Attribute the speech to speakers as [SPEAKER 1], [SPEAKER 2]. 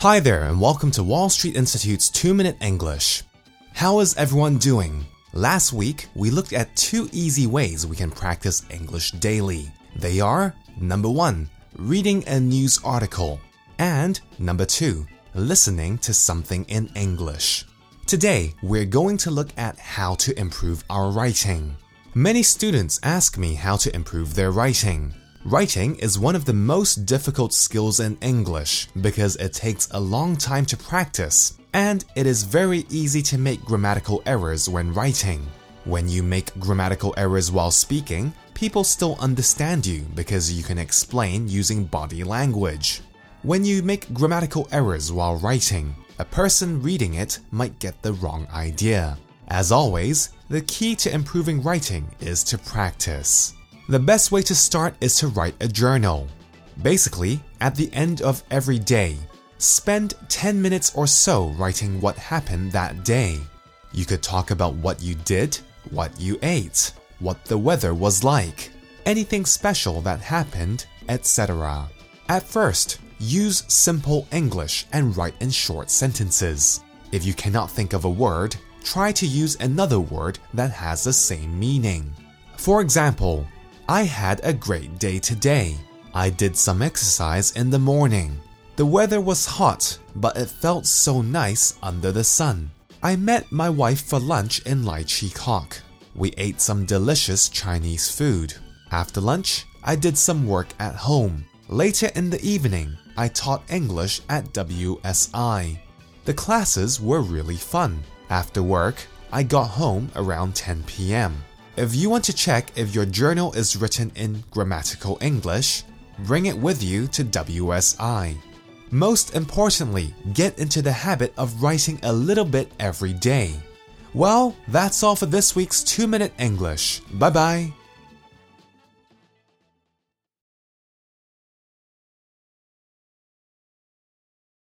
[SPEAKER 1] Hi there, and welcome to Wall Street Institute's 2 Minute English. How is everyone doing? Last week, we looked at two easy ways we can practice English daily. They are number one, reading a news article, and number two, listening to something in English. Today, we're going to look at how to improve our writing. Many students ask me how to improve their writing. Writing is one of the most difficult skills in English because it takes a long time to practice, and it is very easy to make grammatical errors when writing. When you make grammatical errors while speaking, people still understand you because you can explain using body language. When you make grammatical errors while writing, a person reading it might get the wrong idea. As always, the key to improving writing is to practice. The best way to start is to write a journal. Basically, at the end of every day, spend 10 minutes or so writing what happened that day. You could talk about what you did, what you ate, what the weather was like, anything special that happened, etc. At first, use simple English and write in short sentences. If you cannot think of a word, try to use another word that has the same meaning. For example, I had a great day today. I did some exercise in the morning. The weather was hot, but it felt so nice under the sun. I met my wife for lunch in Lai Chi Kok. We ate some delicious Chinese food. After lunch, I did some work at home. Later in the evening, I taught English at WSI. The classes were really fun. After work, I got home around 10 p.m. If you want to check if your journal is written in grammatical English, bring it with you to WSI. Most importantly, get into the habit of writing a little bit every day. Well, that's all for this week's 2 Minute English. Bye bye.